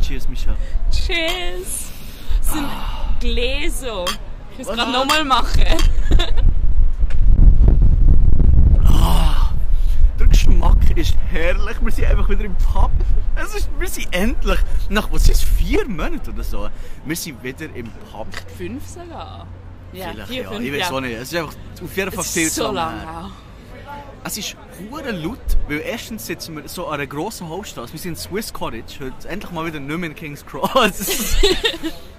Cheers, Micha. Cheers! Das sind Gläser. Ich muss es gerade nochmal machen. Der Geschmack ist herrlich. Wir sind einfach wieder im Pub. Es ist, wir sind endlich, nach was ist vier Monaten oder so, wir sind wieder im Pub. Fünf sogar. Ja, Vielleicht, vier, ja. fünf, ich weiß ja. auch nicht. Es ist einfach auf jeden Fall Es viel ist so lange her. Es ist hure laut, weil erstens sitzen wir so an einer grossen Hauptstraße. Wir sind in Swiss Cottage, heute endlich mal wieder nicht mehr in King's Cross.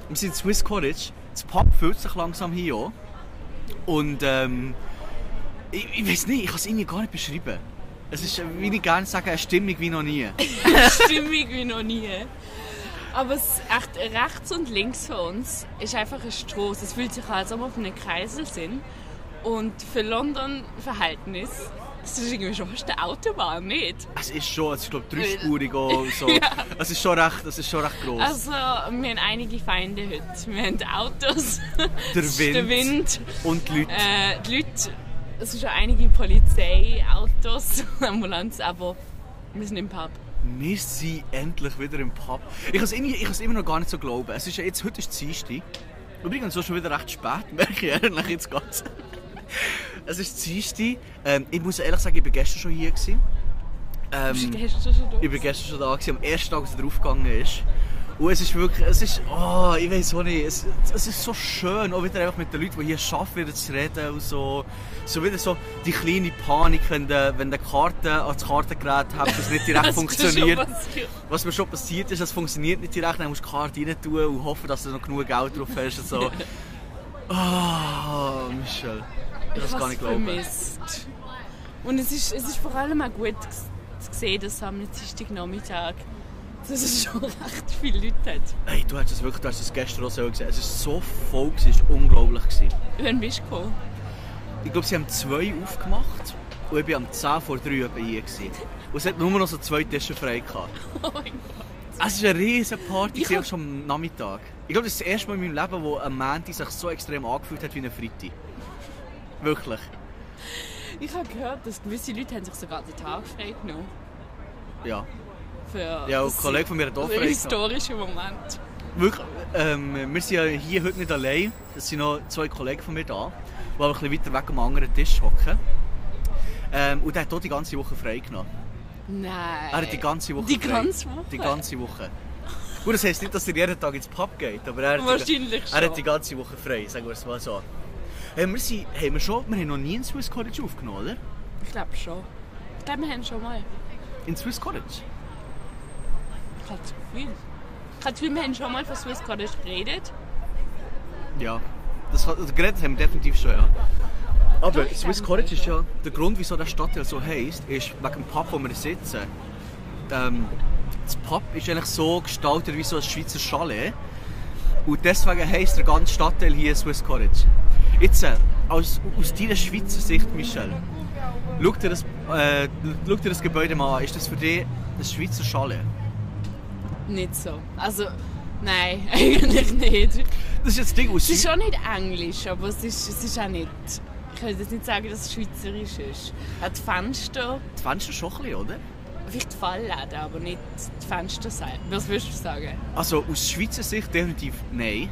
wir sind in Swiss Cottage. Das Pub fühlt sich langsam hier an. Und ähm, ich, ich weiß nicht, ich kann es irgendwie gar nicht beschreiben. Es ist, wie ich gerne sage, eine Stimmung wie noch nie. Stimmig wie noch nie. Aber es echt rechts und links von uns ist einfach eine Straße. Es fühlt sich an, als ob wir auf einem Kreisel sind. Und für London-Verhältnis das ist irgendwie schon fast eine Autobahn, nicht? Es ist schon, es ist glaube dreispurig und so. Es ist schon recht, es ist schon recht gross. Also, wir haben einige Feinde heute. Wir haben Autos, Der es Wind. der Wind, und die Leute. äh, die Leute, es sind schon einige Polizeiautos, Ambulanz, aber wir sind im Pub. Wir sind endlich wieder im Pub. Ich kann es es immer noch gar nicht so glauben. Es ist ja jetzt, heute ist Dienstag. Übrigens, so schon wieder recht spät, merke ich ehrlich jetzt ganz. Es ist Dienstag. Ähm, ich muss ehrlich sagen, ich war gestern schon hier. Gewesen. Bist du Ähm, gestern schon da? ich war gestern schon da, gewesen, am ersten Tag, als er draufgegangen ist. Und es ist wirklich, es ist, oh, ich weiß auch nicht, es, es ist so schön, auch wieder einfach mit den Leuten, die hier arbeiten, wieder zu reden und so. So wieder so die kleine Panik, wenn du, wenn du Karte an das Kartengerät hast, das nicht direkt Das funktioniert. Was mir schon passiert ist, es funktioniert nicht direkt, dann musst du die Karte rein tun und hoffen, dass du noch genug Geld drauf hast und so. Oh, Michel. Ich kann es gar hab's nicht glauben. vermisst. Und es ist, es ist vor allem auch gut zu sehen, dass am Dienstagnachmittag dass es schon recht viele Leute hat. Hey, du hast es wirklich, du hast es gestern auch so gesehen. Es ist so voll, gewesen, es war unglaublich. Gewesen. Wann bist du gekommen? Ich glaube, sie haben zwei aufgemacht und ich war am 10 vor 3 etwa hier. Gewesen. Und es hat nur noch so zwei Tische frei gehabt. Oh mein Gott. Es war eine riesige Party, Ich hab- schon am Nachmittag. Ich glaube, das ist das erste Mal in meinem Leben, wo ein Montag sich so extrem angefühlt hat wie ein Freitag. Wirklich. Ich habe gehört, dass gewisse Leute haben sich sogar den Tag frei genommen Ja. Für Ja, ein Kollege von mir hat auch einen historischen Moment. Wirklich, ähm, wir sind ja hier heute nicht allein. Es sind noch zwei Kollegen von mir da, die aber ein bisschen weiter weg am anderen Tisch hocken. Ähm, und der hat auch die ganze Woche frei genommen. Nein. Er hat die ganze Woche Die frei. ganze Woche? Die ganze Woche. Gut, das heisst nicht, dass er jeden Tag ins Pub geht, aber er, hat- Wahrscheinlich er schon. hat die ganze Woche frei, sagen wir es mal so. Hey, wir, sind, haben wir, schon, wir haben noch nie in Swiss Cottage aufgenommen, oder? Ich glaube schon. Ich glaube, wir haben schon mal. In Swiss Cottage? Ich habe das Gefühl. Ich habe das Gefühl, wir haben schon mal von Swiss Cottage geredet. Ja. Das, hat- also geredet haben wir definitiv schon, ja. Aber Doch, Swiss Cottage ist ja, der Grund, wieso der Stadtteil so heisst, ist wegen dem Pub, wo wir sitzen. Ähm, das Pub ist eigentlich so gestaltet wie so ein Schweizer Chalet. Und deswegen heisst der ganze Stadtteil hier Swiss Cottage. Jetzt, äh, aus, aus deiner Schweizer Sicht, Michel, schau dir, das, äh, schau dir das Gebäude mal an. Ist das für dich ein Schweizer Chalet? Nicht so. Also, nein, eigentlich nicht. Das ist jetzt das Ding aus Es ist schon nicht Englisch, aber es ist, es ist auch nicht. Ich würde jetzt nicht sagen, dass es schweizerisch ist. Hat Fenster, Die Fenster schon ein bisschen, oder? vielleicht die Fallläden, aber nicht die Fensterseite. Was würdest du sagen? Also aus Schweizer Sicht definitiv nein.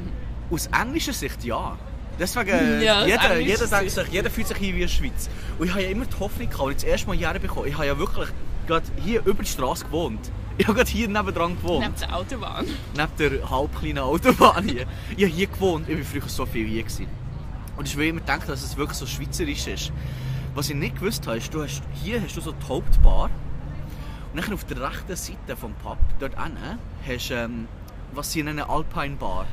aus englischer Sicht ja. Deswegen, Ja, jeder, jeder, denkt sich, jeder fühlt sich hier wie in der Schweiz. Und ich habe ja immer die Hoffnung gehabt, als ich das erste Mal hierher bekommen ich habe ja wirklich gerade hier über die Straße gewohnt. Ich habe gerade hier nebendran gewohnt. Neben der Autobahn. Neben der halbkleinen Autobahn hier. Ich habe hier gewohnt, ich war früher so viel hier. Gewesen. Und ich will immer denken, dass es wirklich so schweizerisch ist. Was ich nicht gewusst habe, ist, du hast, hier hast du so die Hauptbar. Und dann auf der rechten Seite vom Pub, dort hinten, hast du, ähm, was sie nennen, Alpine Bar.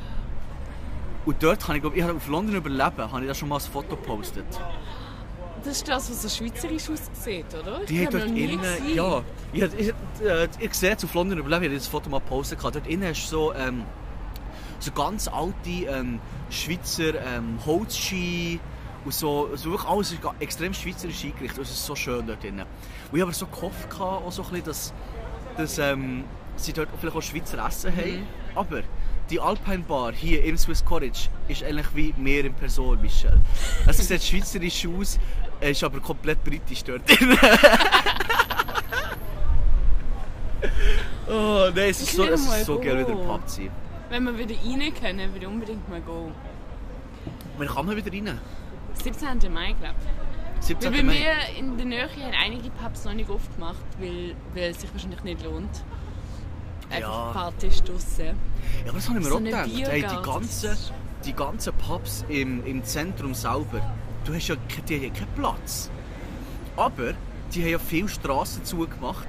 Und dort habe ich, glaube ich, habe auf London überleben, habe ich da schon mal ein Foto gepostet. Das ist das, was so schweizerisch aussieht, oder? Ich Die hat dort innen, gewesen. ja, ich, ich, äh, ich sehe auf London überleben, ich habe das Foto mal gepostet, dort innen hast du so, ähm, so ganz alte ähm, Schweizer ähm, Holzski und so, also wirklich alles ist extrem schweizerisch eingerichtet und es ist so schön dort innen. Und ich habe aber so gehofft, auch so ein bisschen, dass, dass ähm, sie dort vielleicht auch Schweizer Essen haben, aber die Alpine Bar hier im Swiss Cottage ist eigentlich wie mehr in Person, Michel. Es sieht schweizerisch aus, ist aber komplett britisch dort drin. oh nein, es ist so, es ist so geil, wieder Pub zu sein. Wenn wir wieder rein können, würde ich unbedingt mal gehen. Wann kann man wieder rein? 17. Mai, glaube ich. 17. Weil bei Mai. mir in der Nähe haben einige Pubs noch nicht aufgemacht, weil, weil es sich wahrscheinlich nicht lohnt. Einfach Ja. Party draussen. Ja, aber das habe ich mir So auch gedacht. Hey, die, ganzen, die ganzen Pubs im, im Zentrum selber, du hast ja die haben ja keinen Platz. Aber die haben ja viele Straßen zugemacht.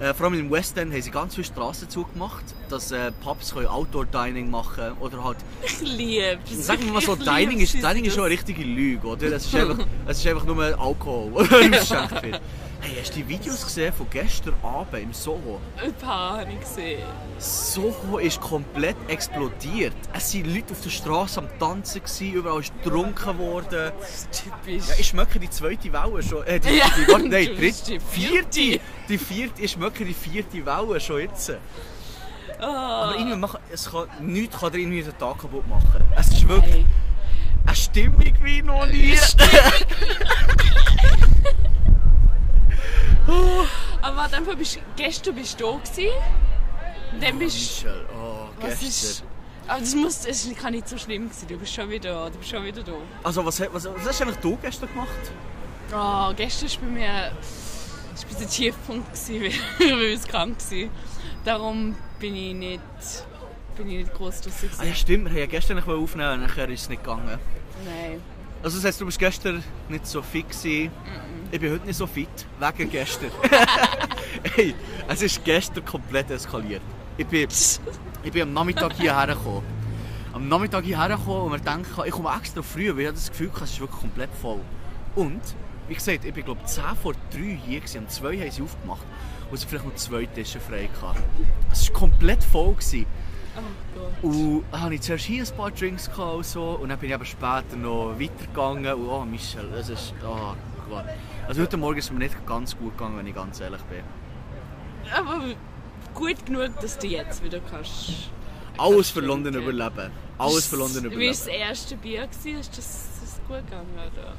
Äh, vor allem im West End haben sie ganz viele Straßen zugemacht, dass äh, Pubs können Outdoor-Dining machen oder halt... Ich liebe es. Sagen wir mal so, Dining ist, Dining ist schon eine richtige Lüge, oder? Es ist einfach, es ist einfach nur Alkohol, oder? Hey, hast du die Videos gesehen von gestern Abend im Soho? Ein paar habe ich gesehen. Soho ist komplett explodiert. Es waren Leute auf der Straße am Tanzen, gewesen, überall ist getrunken worden. Das ist typisch. Ja, ich schmecke die zweite Welle schon. Äh, die, Ja, die, warte, nein, dritte, vierte. Die vierte, ich schmecke die vierte Welle schon jetzt. Ah. Aber irgendwie machen, es kann, nichts kann dir irgendwie den Tag kaputt machen. Es ist wirklich Hey. eine Stimmung wie noch nie. Aber warte, einfach, bist, gestern bist du da gewesen. Und dann bist Michel, oh, was gestern. ist... Aber das, muss, das kann nicht so schlimm sein. Du bist schon wieder, du bist schon wieder da. Also, was, was, was hast du eigentlich du gestern gemacht? Oh, gestern war bei mir das war der Tiefpunkt, gewesen, weil weil ich krank war. Darum bin ich nicht, bin ich nicht groß draussen. Ah, ja, stimmt, wir haben ja gestern nicht aufnehmen, nachher ist es nicht gegangen. Nein. Also das heisst, du bist gestern nicht so fit gewesen. Ich bin heute nicht so fit, wegen gestern. hey, es ist gestern komplett eskaliert. Ich bin, ich bin am Nachmittag hierher gekommen. Am Nachmittag hierher gekommen und mir denke, ich komme extra früh, weil ich das Gefühl, hatte, es ist wirklich komplett voll. Und, wie gesagt, ich bin glaube 10 vor 3 hier gewesen, um 2 haben sie aufgemacht und sie vielleicht noch zwei Tische frei hatten. Es war komplett voll. Gewesen. Oh Gott. Und dann hatte ich zuerst hier ein paar Drinks gehabt und so. Und dann bin ich aber später noch weitergegangen. Und oh, Michel, das ist. Oh Gott. Also heute Morgen ist es mir nicht ganz gut gegangen, wenn ich ganz ehrlich bin. Aber gut genug, dass du jetzt wieder kannst. Alles für stimmt, London überleben. Alles für London Wie war überleben. das erste Bier? Gewesen? Ist das, ist das gut gegangen? Oder?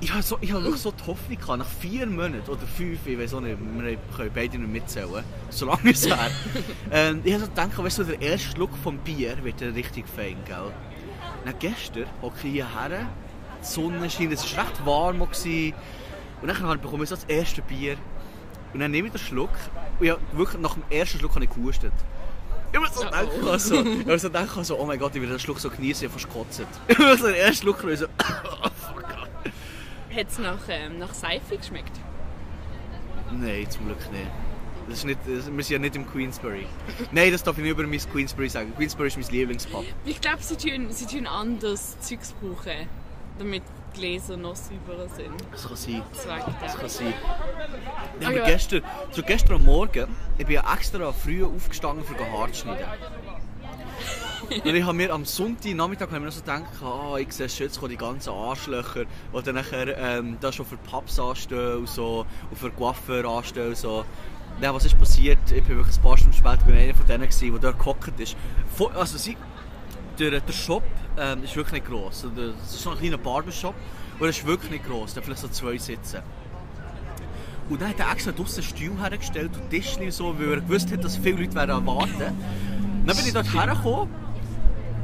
Ich habe so, ich hab wirklich so die Hoffnung gehabt, nach vier Monaten oder fünf, ich weiß auch nicht, wir können beide nicht mitzählen, so lange ist es her. ähm, ich habe so gedacht, weißt du, der erste Schluck vom Bier wird dann richtig fein, gell? Dann gestern hocke ich hierher, die Sonne scheint, es war recht warm. Gewesen. Und dann bekomme ich so das erste Bier. Und dann nehme ich den Schluck und ja, wirklich nach dem ersten Schluck habe ich gehustet. Ich mir so Oh, gedacht, oh. ich mir so gedacht, also, oh mein Gott, ich will den Schluck so genießen, ich habe fast gekotzt. Ich habe so den ersten Schluck und so. Hat es nach, ähm, nach Seife geschmeckt? Nein, zum Glück nicht. Das ist nicht das, wir sind ja nicht im Queensbury. Nein, das darf ich nicht über mein Queensbury sagen. Queensbury ist mein Lieblingspub. Ich glaube, sie tun, sie tun anders Zeugs brauchen, damit die Gläser noch sauberer sind. Das kann sein. Das kann sein. Ja, aber gestern, so gestern am Morgen, ich bin ja extra früh aufgestanden, für Haare zu schneiden. Und ich habe mir am Sonntag Nachmittag habe ich mir so gedacht, ah, ich sehe schon, jetzt kommen die ganzen Arschlöcher, die dann nachher ähm, da schon für Pubs anstehen und so, und für Coiffeur anstehen und so. Ja, was ist passiert? Ich bin wirklich ein paar Stunden später bei einer von denen, gewesen, der dort gehockt ist. Also sie, der, der Shop ähm, ist wirklich nicht gross. Also, Es ist so ein kleiner Barbershop und er ist wirklich nicht gross. Hat vielleicht so zwei Sitze. Und dann hat er extra draussen Stuhl hergestellt und Tischchen und so, weil er gewusst hat, dass viele Leute werden erwarten. Dann bin ich dort hergekommen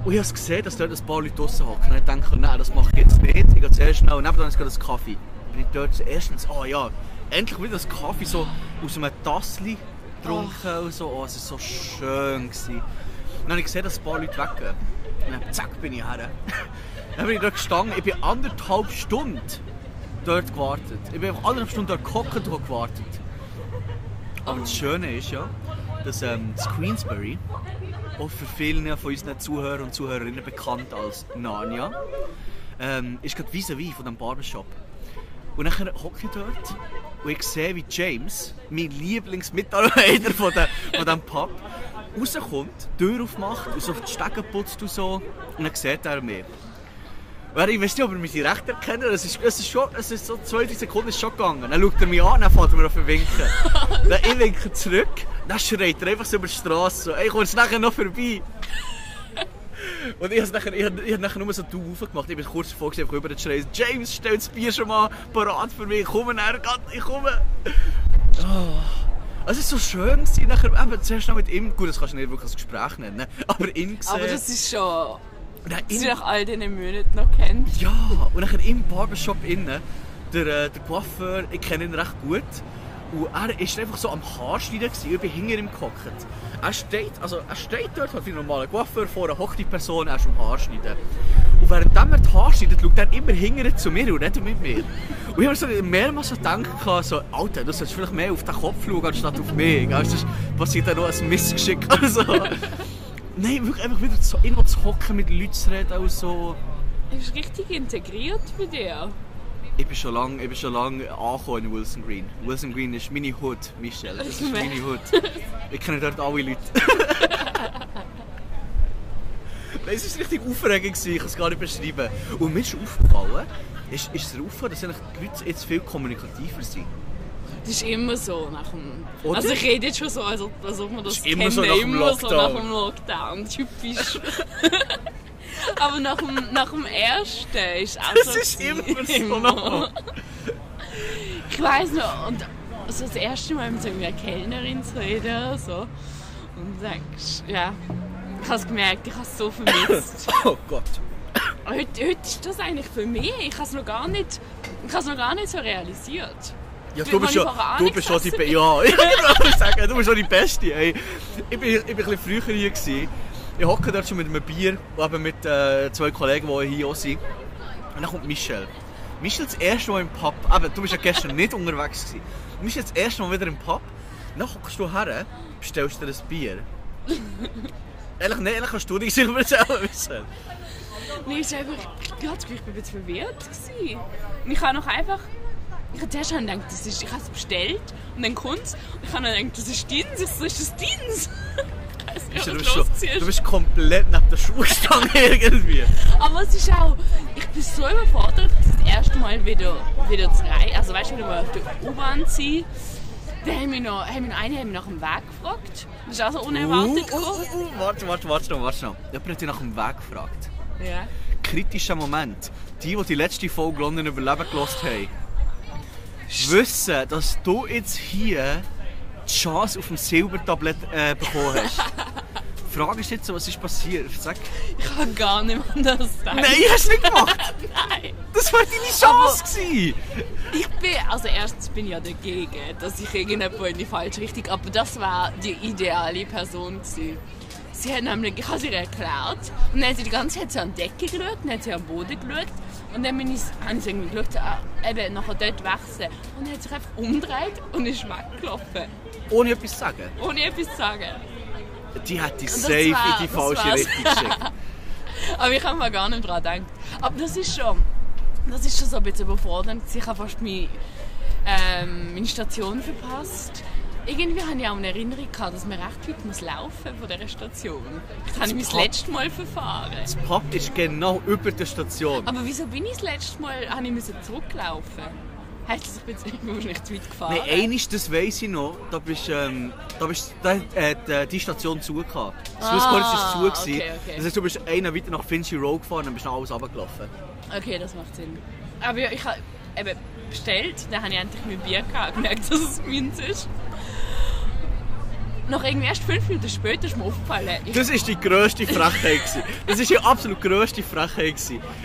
und ich habe gesehen, dass dort ein paar Leute draussen hocken. Und ich dachte, nein, das mache ich jetzt nicht. Ich gehe zuerst schnell und nebenan ist gerade ein Kaffee. Bin ich dort erstens, oh ja, endlich wieder das Kaffee so aus einem Tassli getrunken und so. Oh, es war so schön. Gewesen. Dann habe ich gesehen, dass ein paar Leute weggehen. Und dann zack, bin ich her. Dann bin ich dort gestanden. Ich bin anderthalb Stunden dort gewartet. Ich bin einfach anderthalb Stunden dort gehockt und gewartet. Aber das Schöne ist ja, dass ähm, das Queensbury, auch für viele von unseren Zuhörern und Zuhörerinnen bekannt als Narnia, ähm, ist gerade vis-à-vis von diesem Barbershop. Und dann hocke ich dort und ich sehe, wie James, mein Lieblingsmitarbeiter von, der, von diesem Pub, rauskommt, die Tür aufmacht und so auf die Stege putzt und so. Und dann sieht er mich. Und ich weiß nicht, ob er mich direkt erkennt. Es ist, es ist schon, es ist so zwei, drei Sekunden ist schon gegangen. Dann schaut er mich an, dann fährt er mir auf den Winken. dann ich winke zurück, dann schreit er einfach so über die Straße so, ey, kommst du nachher noch vorbei? Und ich habe nachher, ich hab, ich hab nachher nur so du aufgemacht. Ich bin kurz einfach rüber zu schreien, James, stell das Bier schon mal parat für mich. Ich komme nachher, ich komme. Oh. Es ist so schön gewesen, nachher eben zuerst noch mit ihm, gut, das kannst du nicht wirklich als Gespräch nennen, aber ihn gesehen. Aber das ist schon... Dass ihn- du nach all diesen Monaten noch kennst. Ja, und nachher im Barbershop innen, der, äh, der Coiffeur, ich kenne ihn recht gut. Und er war einfach so am Haarschneiden, gewesen, ich bin hinter ihm gehockt. Er steht, also er steht dort halt wie ein normaler Coiffeur, vor einer hockt die Person, er ist am Haarschneiden. Und während er die Haare schneidet, schaut er immer hinterher zu mir und redet mit mir. Und ich habe so mehrmals so gedacht, so, Alter, du solltest vielleicht mehr auf den Kopf schauen, anstatt auf mich. Weißt passiert dann noch ein Missgeschick. Also, nein, wirklich einfach wieder so, irgendwo zu hocken, mit Leuten zu reden und so. Du bist richtig integriert bei dir. Ich bin schon lange, ich bin schon lange angekommen in Wilson Green. Wilson Green ist meine Hood, Michelle. Das ist meine Hood. Ich kenne dort alle Leute. Nein, es war richtig aufregend, gewesen, ich kann es gar nicht beschreiben. Und mir ist aufgefallen, ist, ist es aufgefallen, dass eigentlich die Leute jetzt viel kommunikativer sind. Das ist immer so nach dem... Oder? Also ich rede jetzt schon so, als ob, als ob man das ist immer kennt. so nach dem immer so nach Lockdown. dem Lockdown. Typisch. Aber nach dem, nach dem ersten ist auch Das so ist gewesen. immer so noch. Ich weiß noch, und so das erste Mal mit so einer Kellnerin zu reden so. Und sagst, ja, ich habe es gemerkt, ich habe es so vermisst. Oh Gott. heute, heute ist das eigentlich für mich, ich habe es noch gar nicht, ich habe es noch gar nicht so realisiert. Ja, du bist, ja, du bist schon die gegessen Be Ja, ich sagen, du bist schon die Beste. Ey. Ich bin, ich bin ein bisschen früher hier. Gewesen. Ich hocke dort schon mit einem Bier, eben mit äh, zwei Kollegen, die hier auch sind. Und dann kommt Michel. Michel das erste Mal im Pub. Eben, du bist ja gestern nicht unterwegs. Gewesen. Michel das erste Mal wieder im Pub. Dann hockst du her, bestellst dir ein Bier. ehrlich, nicht, ehrlich kannst du dich selber Michel. Nee, ist einfach, ich bin ein bisschen verwirrt. Gewesen. Und ich habe noch einfach, ich habe zuerst gedacht, das ist, ich habe es bestellt und dann kommt es und ich habe dann gedacht, das ist ist das Dins? Ich weiss nicht, du, bist schon, ist. du bist komplett neben der Schuhstange irgendwie. Aber es ist auch, ich bin so überfordert, das erste Mal wieder, wieder zu reisen. Also weißt du, wieder mal auf der U-Bahn zu sein. Dann haben wir noch, haben wir noch eine haben wir nach dem Weg gefragt. Das ist auch so unerwartet Uh, uh, gekommen. uh, uh, warte, warte, warte noch, warte noch. Jemand hat dich nach dem Weg gefragt. Ja. Kritischer Moment. Die, die die letzte Folge London Überleben gelost haben, wissen, dass du jetzt hier die Chance auf dem Silbertablett äh, bekommen hast. Die Frage ist jetzt, was ist passiert? Sag. Ich kann gar nicht an das denken. Nein, hast du nicht gemacht! Nein. Das war deine Chance! gewesen. Ich bin, also erstens bin ich ja dagegen, dass ich irgendjemand in die falsche Richtung, aber das war die ideale Person gewesen. Sie hat nämlich, ich habe sie erklärt und dann hat sie die ganze Zeit so an die Decke geschaut, dann hat sie am Boden geschaut und dann bin ich, habe ich irgendwie geschaut, ah, eben nachher dort wechseln und dann hat sich einfach umgedreht und ist weggelaufen, Ohne etwas zu sagen. ohne etwas zu sagen. Die hat dich safe war- in die falsche. Richtung geschickt. Aber ich habe mir gar nicht daran gedacht. Aber das ist schon, das ist schon so ein bisschen überfordernd. Ich habe fast meine, ähm, meine Station verpasst. Irgendwie habe ich auch eine Erinnerung gehabt, dass man recht weit muss laufen von dieser Station. Ich habe mich das letzte Mal verfahren. Das Pub ist genau über der Station. Aber wieso bin ich das letzte Mal habe ich müssen zurücklaufen? Heißt das, ich bin jetzt wahrscheinlich zu weit gefahren? Nein, eines, das weiss ich noch, da bist, ähm, da bist da, äh, die, die Station zu gehabt. Das Ah, ist zu gewesen. okay, okay. Das heißt, du bist einen weiter nach Finchley Road gefahren und bist dann alles runtergelaufen. Okay, das macht Sinn. Aber ja, ich habe eben bestellt, dann habe ich endlich mein Bier gehabt, gemerkt, dass es meins ist. Noch irgendwie erst fünf Minuten später ist mir aufgefallen, ich, Das ist die grösste Frechheit. Das ist die absolut grösste Frechheit.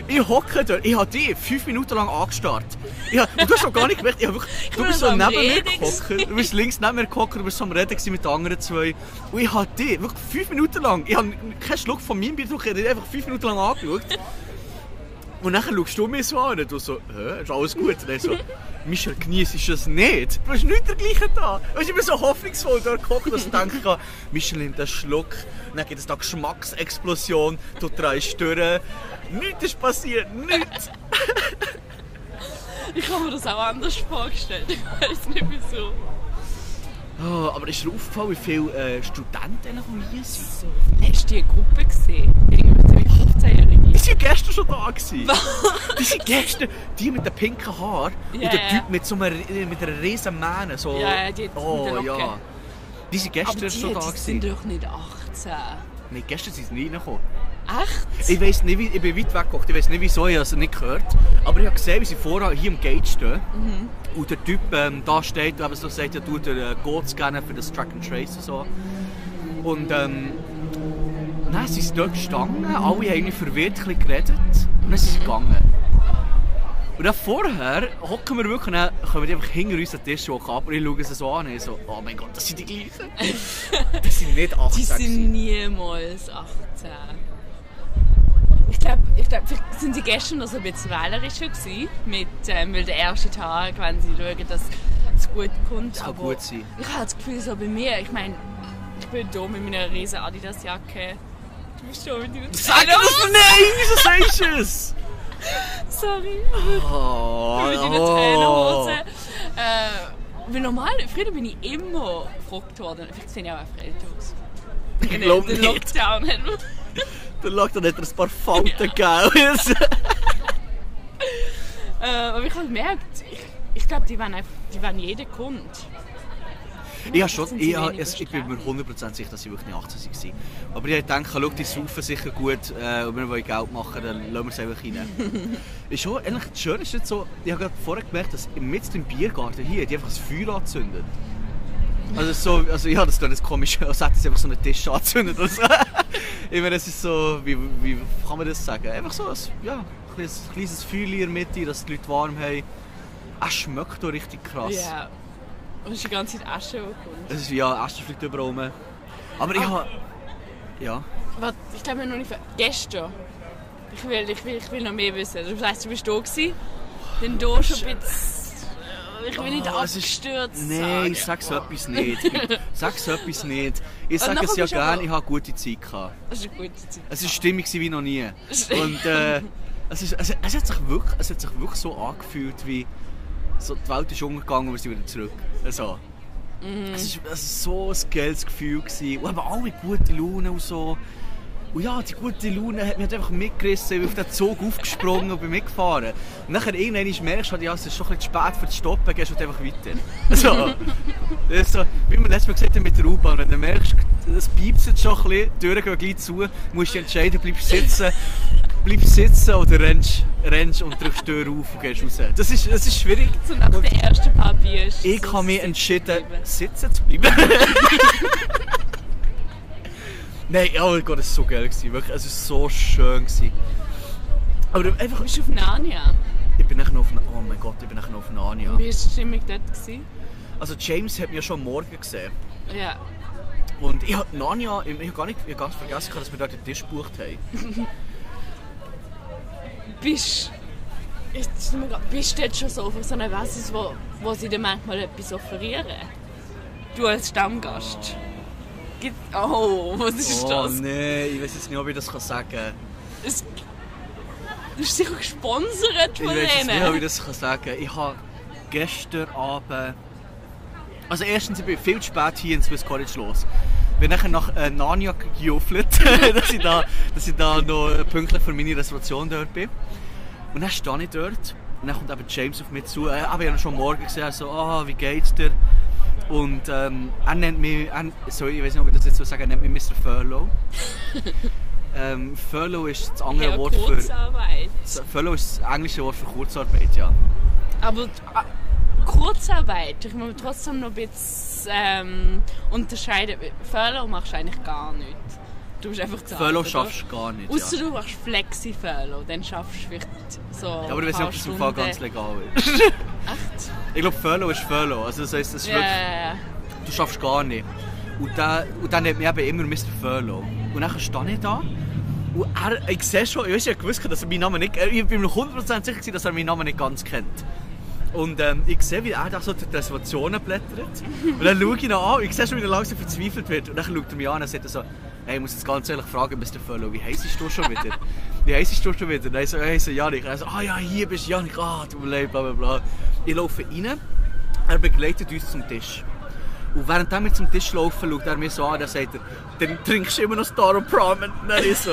Ich hocke dort, ich habe dich fünf Minuten lang angestarrt. Ich hab, und du hast schon gar nicht gemerkt, ich hab wirklich, du bin bist so neben mir gehockt, du bist links neben mir gehockt, du bist so am Reden mit den anderen zwei. Und ich habe dich wirklich fünf Minuten lang, ich habe keinen Schluck von meinem Bier getrunken, ich habe dich einfach fünf Minuten lang angeschaut. Und dann schaust du mich so an und du so, hä, ist alles gut? Und dann so, Michel, genießt das nicht? Du hast nichts dergleichen da. Weißt du, ich bin so hoffnungsvoll dort gehockt, dass ich denke, Michel nimmt einen Schluck, dann gibt es da Geschmacksexplosion, du drehst durch. Nichts ist passiert, nichts. ich habe mir das auch anders vorgestellt. Ich weiß nicht wieso. Oh, aber ist dir aufgefallen, wie viele äh, Studenten noch hier sind? Hast du die Gruppe gesehen? Irgendwie 15-Jährige. Die sind gestern schon da gewesen. Die sind gestern, die mit den pinken Haaren und Ja, der ja. Typ mit so einer, mit einer riesen Mähne. So. Ja, ja, die oh, ja. Die sind Aber gestern die, schon da die sind doch nicht 18. Nein, gestern sind sie nicht reingekommen. Echt? Ich weiss nicht, ich bin weit weggeguckt, ich weiß nicht wieso, ich es nicht gehört. Aber ich habe gesehen, wie sie vorher hier am Gate stehen. Und der Typ ähm, da steht und eben so sagt, er tut den äh, Code scannen für das Track and Trace und so. Und ähm, dann sind sie dort gestanden, alle haben irgendwie verwirrt geredet und dann sind sie gegangen. Und dann vorher hocken wir wirklich, dann kommen die einfach hinter uns an den Tisch hocken ab und ich schaue sie so an und so, oh mein Gott, das sind die gleichen. das sind nicht 18 Die sind niemals 18. Ich glaube, ich glaub, vielleicht sind sie gestern noch so ein bisschen wählerischer gewesen, mit, ähm, weil der erste Tag, wenn sie schauen, dass es gut kommt. Das kann aber gut sein. Ich habe das Gefühl, so bei mir, ich meine, ich bin hier mit meiner riesen Adidas-Jacke. Du bist schon mit deinen Sag das nicht! Wieso sagst du es? Sorry. Oh, mit deinen Trainerhosen. Äh, weil normal, früher bin ich immer gefragt worden. Vielleicht sehe ich auch älter aus. Ich glaube Der nicht. Lockdown hat Der Lockdown hat ein paar Falten gegeben. Äh, aber ich habe gemerkt, ich, ich glaube, die wollen die wollen jeden Kunden. Ich, habe schon, ich, habe- ich bin mir streng? 100% sicher, dass sie wirklich nicht 18 waren. Aber ich denke, schau, die saufen sicher gut äh, und wir wollen Geld machen, dann lassen wir es einfach rein. ist schon, eigentlich, das Schöne ist jetzt so, ich habe gerade vorher gemerkt, dass mitten im Biergarten hier, die einfach das Feuer angezündet. Also, so, also ja, das jetzt komisch, als hätten sie einfach so einen Tisch angezündet. Oder so. ich meine, es ist so, wie, wie kann man das sagen? Einfach so ein, ja, ein kleines, kleines Feuer in der Mitte, dass die Leute warm haben. Es schmeckt auch richtig krass. Ja. Und es ist die ganze Zeit Asche, die kommt. Es ist ja, Asche fliegt überall rum. Aber ich Ah. habe... Ja. Warte, ich glaube, wir haben noch nicht... Gestern. Ich will, ich, will, ich will noch mehr wissen. Das heisst, du bist da gewesen. Dann da schon ein bisschen... Ich will nicht Oh, es ist- abgestürzt Nein, sagen. sag so etwas nicht. Sag so etwas nicht. Ich sage es ja gerne, ich habe gute Zeit gehabt. Das ist eine gute Zeit. Es war stimmig wie noch nie. Und äh, es, ist, es, es, hat sich wirklich, es hat sich wirklich so angefühlt, wie so, die Welt ist untergegangen und wir sind wieder zurück. Also, es ist so ein geiles Gefühl. Gewesen. Und eben alle gute Laune und so. Und ja, die gute Laune hat mich halt einfach mitgerissen. Ich bin auf den Zug aufgesprungen und bin mitgefahren. Und nachher irgendwann merkst du, halt, ja, es ist schon ein bisschen zu spät für das Stoppen, gehst du halt einfach weiter. Also, das ist so, wie wir letztes Mal gesagt haben mit der U-Bahn, wenn du merkst, es piept jetzt schon ein bisschen, die Türen gehen gleich zu, musst du entscheiden, bleibst du sitzen, bleibst sitzen oder rennst, rennst und drückst die Tür auf und gehst raus. Das ist, das ist schwierig. So nach den ersten paar Bier ist Ich so habe mich entschieden, sitzen zu bleiben. Nein, oh mein Gott, es war so geil. Gewesen. Wirklich, es war so schön. Gewesen. Aber einfach, Bist du auf Narnia? ich bin noch auf, oh mein Gott, ich bin noch auf Narnia. Wie war die Stimmung dort? Gewesen? Also James hat mich schon am Morgen gesehen. Ja. Und ich habe Narnia, ich, ich habe gar nicht, ich hab ganz vergessen, dass wir dort den Tisch gebucht haben. Bist Jetzt bist du jetzt schon so auf so einer Basis, wo, wo sie dir manchmal etwas offerieren? Du als Stammgast. Gibt, oh, was ist Oh das? nein, ich weiß jetzt nicht, ob ich das kann sagen kann. Es, du bist sicher gesponsert Ich von weiß jetzt nicht, ob ich denen. das kann sagen kann. Ich habe gestern Abend... Also erstens, ich bin viel zu spät hier ins Swiss College los. Ich bin nachher nach äh, Narnia gejuffelt, dass, ich da, dass ich da noch äh, pünktlich für meine Reservation dort bin. Und dann stehe ich dort und dann kommt eben James auf mich zu. Äh, aber ich habe schon morgen gesehen, so, ah, wie geht's dir? Und ähm, er nennt mich, er, sorry, ich weiß nicht, ob ich das jetzt so sage, er nennt mich Mr. Furlough. ähm, Furlough ist das andere Ja, Wort für... Kurzarbeit. Furlough ist das englische Wort für Kurzarbeit, ja. Aber ah, Kurzarbeit, ich muss trotzdem noch ein bisschen ähm, unterscheiden. Furlough machst du eigentlich gar nicht. Du bist einfach Furlough oder? schaffst du gar nicht, Ausser ja. du machst Flexi-Furlough, dann schaffst du vielleicht so ja. Aber ich weiß nicht, ob das im Fall ganz legal ist. Echt? Ich glaube, Furlough ist Furlough. Also das heisst, das ist Ja, wirklich, du schaffst gar nicht. Und dann, und dann nennt mich eben immer Mr. Furlough. Und dann stehe ich da und er, ich sehe schon, ich weiß ja gewusst, dass er meinen Namen nicht, ich bin mir 100% sicher dass er meinen Namen nicht ganz kennt. Und ähm, ich sehe, wie er da so durch die Reservationen blättert. Und dann schaue ich ihn an ich sehe schon, wie er langsam verzweifelt wird. Und dann schaut er mich an und sagt so, hey, ich muss jetzt ganz ehrlich fragen, Mr. Furlough, wie heisst du schon wieder? Wie heisst du schon wieder? Und dann so, hey, so Janik. Er so, ah ja, hier bist du Janik, ah, tut mir bla bla bla. Ich laufe rein, er begleitet uns zum Tisch. Und während wir zum Tisch laufen, schaut er mir so an und sagt er, dann trinkst du immer noch Star of Prom. Und dann ich so,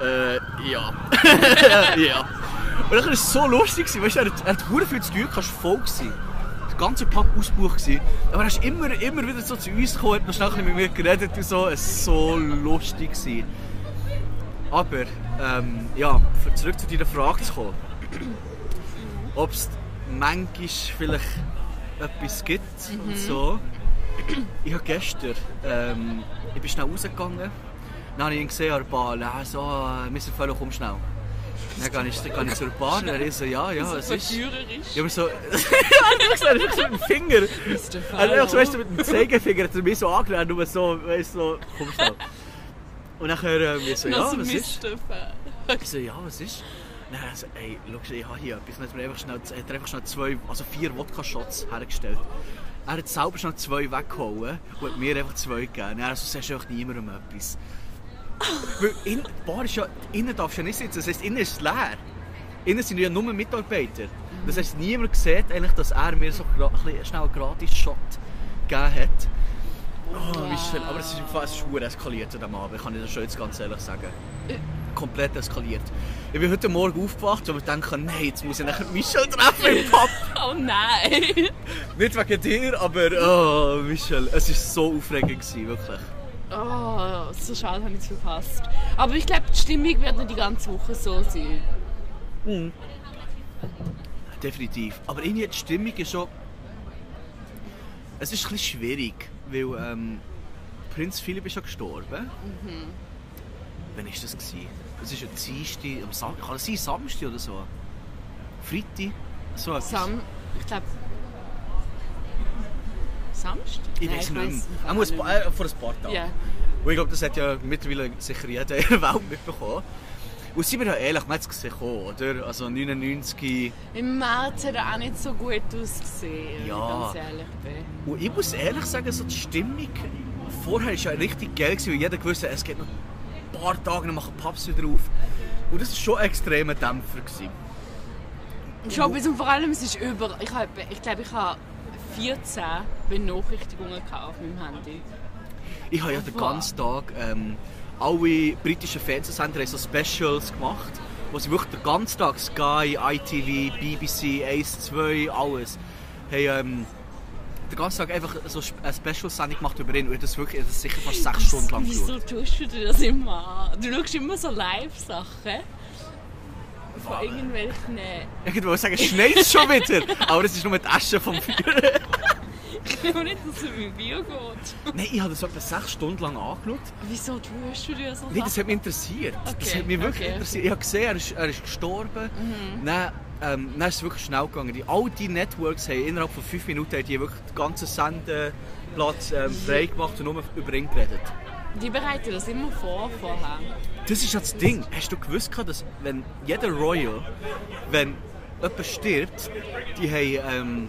äh, ja. ja. Und dann war es so lustig, weißt du, er hat, er hat viel zu tun, kannst voll sein. der ganze Pub ausgebucht. Gewesen. Aber er ist immer, immer wieder so zu uns gekommen, hat noch schnell mit mir geredet und so. Es war so lustig. Gewesen. Aber, ähm, ja, zurück zu deiner Frage zu kommen. Ob es manchmal vielleicht etwas gibt und so. Ich habe gestern, ähm, ich bin schnell rausgegangen, dann habe ich ihn gesehen er so, äh, Mr. Fellow, komm schnell. Dann gehe ich, dann gehe ich zur Bar und er so, ja, ja, es ist... Ich habe so... er er hat so mit dem Finger... Er hat so, weißt du, mit dem Zeigefinger hat er mich so angelernt, nur so, weißt du, so, komm schnell. Und dann ähm, ich so, ja, was ist? Ich so, ja, was ist? Dann hat er so, ey, schau, ich habe hier etwas. Dann hat er mir einfach schnell, hat er einfach schnell zwei, also vier Wodka-Shots hergestellt. Er hat selber schnell zwei weggehauen und hat mir einfach zwei gegeben. Er hat so, sagst du einfach niemandem etwas. Weil in, die Bar ist ja, innen darfst du ja nicht sitzen, das heisst, innen ist es leer. Innen sind ja nur Mitarbeiter. Das heisst, niemand sieht eigentlich, dass er mir so gra- schnell einen gratis Shot gegeben hat. Oh, wie schön. Aber es ist im Fall verdammt eskaliert an diesem Abend, kann ich das schon jetzt ganz ehrlich sagen. Komplett eskaliert. Ich bin heute Morgen aufgewacht und dachte, nein, jetzt muss ich nachher Michel treffen im Pub. Oh nein! Nicht wegen dir, aber oh, Michel, es war so aufregend, gewesen, wirklich. Oh, so schade habe ich es verpasst. Aber ich glaube, die Stimmung wird noch die ganze Woche so sein. Definitiv. Aber irgendwie die Stimmung ist schon... Es ist ein bisschen schwierig, weil ähm, Prinz Philipp ist ja gestorben. Wann war das? Gewesen? Das ist ja Dienstag, am Sam kann es sein Samstag oder so? Freitag? So etwas. Sam, ich glaube. Samstag? Ich weiß nicht mehr. Er muss nicht. äh, vor ein paar Tagen. Und ich glaube, das hat ja mittlerweile sicher jeder in der Welt mitbekommen. Und sind wir ja ehrlich, man hat es gesehen, oder? Also 99... Im März hat er auch nicht so gut ausgesehen, wenn Ja. ich ganz ehrlich bin. Und ich muss ehrlich sagen, so die Stimmung vorher war ja richtig geil, weil jeder wusste, es geht noch ein paar Tage, dann machen Pubs wieder auf. Und das war schon ein extremer Dämpfer. Gewesen. Schon bis und vor allem, es ist über. Ich glaube, ich, glaub, ich habe 14 Benachrichtigungen auf meinem Handy. Ich habe ja den ganzen Tag, ähm, alle britischen Fernsehsender haben so Specials gemacht, wo sie wirklich den ganzen Tag Sky, ITV, BBC, Ace 2, alles, haben ähm, den ganzen Tag einfach so eine Special-Sendung gemacht über ihn und das wirklich das sicher fast sechs Stunden lang Wieso geschaut. tust du dir das immer an? Du schaust immer so Live-Sachen. Von irgendwelchen. Ich wollte sagen, es schneit schon wieder, aber es ist nur die Asche vom Feuer. Ich glaube nicht, dass es um Bio geht. Nein, ich habe das etwa sechs Stunden lang angeschaut. Wieso tust du dir so Nein, das hat mich interessiert. das Okay, hat mich wirklich okay, interessiert. Ich habe gesehen, er ist, er ist gestorben. Dann, ähm, dann ist es wirklich schnell gegangen. Die, all die Networks haben innerhalb von fünf Minuten die wirklich den ganzen Sendeplatz ähm, frei gemacht und nur über ihn geredet. Die bereiten das immer vor vorher. Das ist ja das Ding. Hast du gewusst, dass wenn jeder Royal, wenn jemand stirbt, die haben, ähm,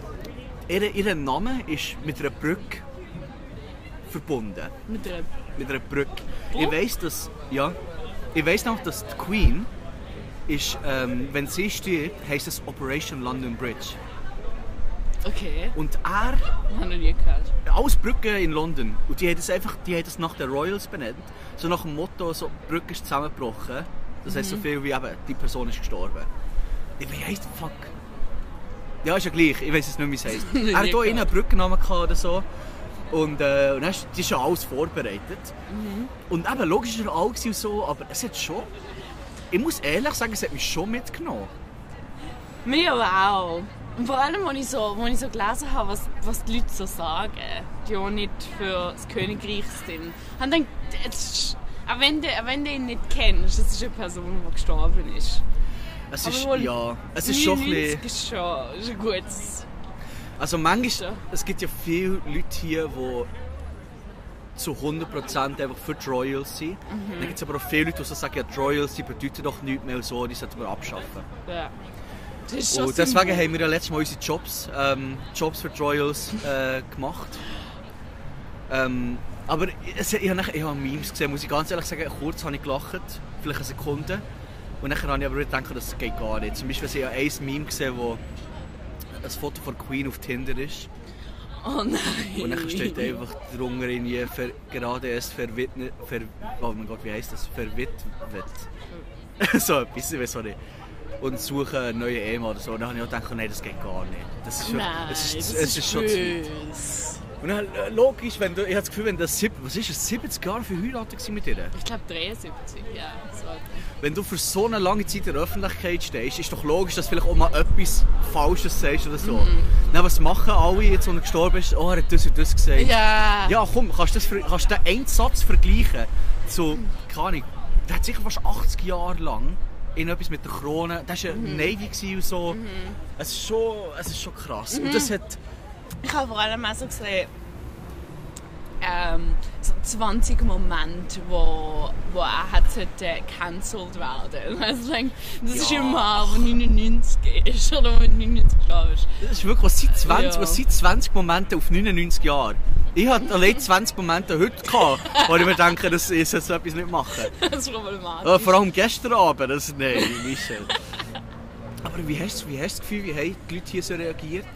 ihr, ihr Name ist mit einer Brücke verbunden. Mit einer mit einer Brücke. Wo? Ich weiss, dass ja, ich weiss noch, dass die Queen ist, ähm, wenn sie stirbt, heisst es Operation London Bridge. Okay, Und er, habe ich noch nie gehört. alles Brücken in London, und die haben das einfach, die haben das nach den Royals benannt, so nach dem Motto, so die Brücke ist zusammengebrochen. Das heisst so viel wie eben, die Person ist gestorben. Ich wie heisst fuck? Ja, ist ja gleich, ich weiß es nicht, wie es heisst. Nie er hat hier gehört. einen Brückennamen gehabt oder so. Und, äh, und dann ist, die ist schon alles vorbereitet. Und eben, logisch war er alt gewesen und so, aber es hat schon... Ich muss ehrlich sagen, es hat mich schon mitgenommen. Mir aber auch. Und vor allem, als ich so, als ich so gelesen habe, was, was die Leute so sagen, die auch nicht für das Königreich sind, haben dann auch wenn, du, auch wenn du ihn nicht kennst, das ist eine Person, die gestorben ist. Es ist, wohl ja, es ist schon ein 99 bisschen... ist schon, ist ein gutes. Also manchmal, es gibt ja viele Leute hier, die zu 100% einfach für die Royals sind. Dann gibt es aber auch viele Leute, die so sagen, ja, die Royals die bedeuten doch nichts mehr so, die sollten wir abschaffen. Ja. Das Und deswegen Symbol. haben wir ja letztes Mal unsere Jobs, ähm, Jobs für Royals äh, gemacht. Ähm, aber es, ich habe nachher- ich habe Memes gesehen, muss ich ganz ehrlich sagen, kurz habe ich gelacht, vielleicht eine Sekunde. Und dann habe ich aber gedacht, das geht gar nicht. Zum Beispiel habe ich ein Meme gesehen, wo ein Foto von Queen auf Tinder ist. Oh nein. Und dann steht einfach drunter irgendwie ver, gerade erst verwitnet, ver, oh mein Gott, wie heißt das? Verwitwet. so etwas, ich weiß auch nicht. Und suche einen neuen Ehemann oder so. Und dann habe ich auch gedacht, nein, das geht gar nicht. Das ist schon, Nein, es ist, das es ist schon zu weit. Und dann, äh, logisch, wenn du, ich habe das Gefühl, wenn das, was ist es, 70 Jahre verheiratet mit ihr? Ich glaube 73, ja. So. Wenn du für so eine lange Zeit in der Öffentlichkeit stehst, ist doch logisch, dass du vielleicht auch mal etwas Falsches sagst oder so. Dann, was machen alle jetzt, als er gestorben ist? Oh, er hat das und das gesagt. Ja. Ja, komm, kannst du, das, kannst du den einen Satz vergleichen zu, keine Ahnung, der hat sicher fast 80 Jahre lang in etwas mit der Krone, das war Mhm. Navy und so. Es, ist schon, es ist schon krass. Und das hat, Ich habe vor allem auch so gesehen, ähm, so 20 Momente, wo, wo er hat sollte cancelled werden. Also das ist Ja. immer, wo 99 ist oder wo 99 gestorben ist. das ist wirklich, was sind 20, Ja. was sind 20 Momente auf 99 Jahre? Ich hatte allein 20 Momente heute gehabt, wo ich mir denke, dass ich so etwas nicht machen. Das ist problematisch. Ja, vor allem gestern Abend, das, nein, Michel. Aber wie hast, wie hast du das Gefühl, wie haben die Leute hier so reagiert?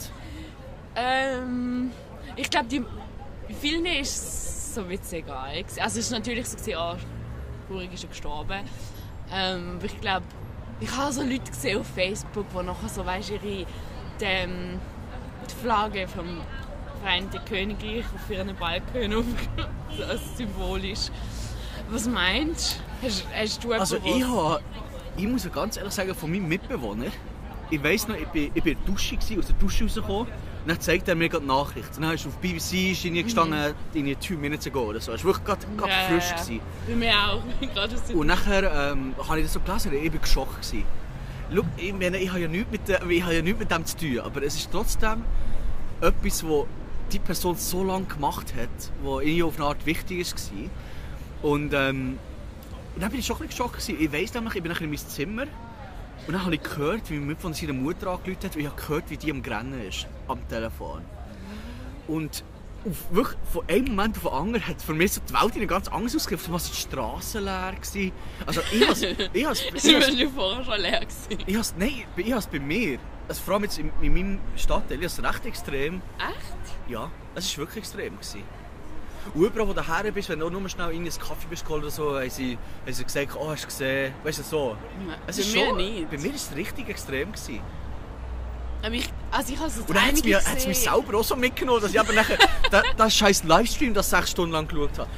Ähm, ich glaube, die vielen ist es so witzig egal. Also es ist natürlich so gesehen, ah, Ruhig ist ja gestorben. Ähm, aber ich glaube, ich habe so Leute gesehen auf Facebook, die nachher so, weißt, ihre dem, die Flagge vom Vereinigten Königreich auf ihren so als symbolisch. Was meinst du? Hast, hast du Also ich habe, ich muss ja ganz ehrlich sagen, von meinem Mitbewohner, ich weiss noch, ich bin, ich bin in der Dusche, gewesen, aus der Dusche rausgekommen, und dann zeigt er mir gerade die Nachricht. Und dann ist auf BBC ist irgendwie gestanden, in zwei Minuten ago oder so. Es war wirklich gerade, gerade Ja, frisch. ja. Gewesen. Bei mir auch. Gerade aus der Und nachher ähm, habe ich das so gelesen und ich war geschockt. Gewesen. Schau, ich, meine, ich habe ja nichts mit, ich habe ja nichts mit dem zu tun, aber es ist trotzdem etwas, was die Person so lange gemacht hat, was irgendwie auf eine Art wichtig war. Und, ähm, und dann bin ich schon ein bisschen geschockt. Gewesen. Ich weiss nämlich, ich bin nachher in mein Zimmer und dann habe ich gehört, wie mein von seiner Mutter angerufen hat und ich habe gehört, wie die am Grennen ist, am Telefon. Und auf, wirklich, von einem Moment auf den anderen hat für mich so die Welt in ganz anders ausgesehen. Auf einmal waren die Straßen leer. Gewesen. Also ich has, ich has, ich war has, schon vorher schon leer. Gewesen. ich has, nein, ich has bei mir, also vor allem jetzt in, in meinem Stadtteil, ich has recht extrem, Echt? ja, es war wirklich extrem. Gewesen. Und überall, wo du her bist, wenn du nur schnell in einen Kaffee bist geholt oder so, haben sie, haben sie gesagt, oh, hast du gesehen, weißt du, so. Es bei ist mir schon, nicht. Bei mir war es richtig extrem. Gewesen. Aber ich, also ich habe so Und dann hat es mich, hat's mich gesehen. selber auch so mitgenommen, dass ich aber nachher da- das scheiß Livestream, das sechs Stunden lang geschaut habe.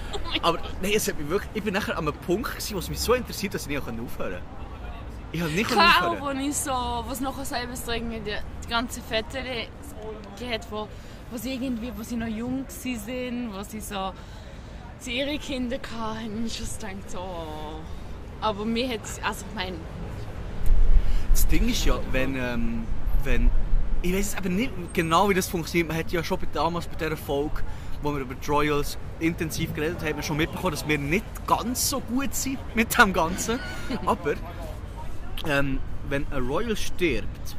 Aber nein, es hat mich wirklich, ich bin nachher an einem Punkt gewesen, wo es mich so interessiert, dass ich nicht aufhören konnte. Ich habe nicht Klar, wo ich so, was nachher selber so irgendwie die, die ganze Fotos gehabt, wo, wo sie irgendwie, wo sie noch jung sind, wo sie so, sie ihre Kinder hatten, ich just gedacht so, aber mir hat also ich meine, Das Ding ist ja, wenn, ähm, wenn ich weiß aber nicht genau, wie das funktioniert. Man hat ja schon bei- damals bei dieser Folge, wo wir über die Royals intensiv geredet haben, schon mitbekommen, dass wir nicht ganz so gut sind mit dem Ganzen. aber ähm, wenn ein Royal stirbt,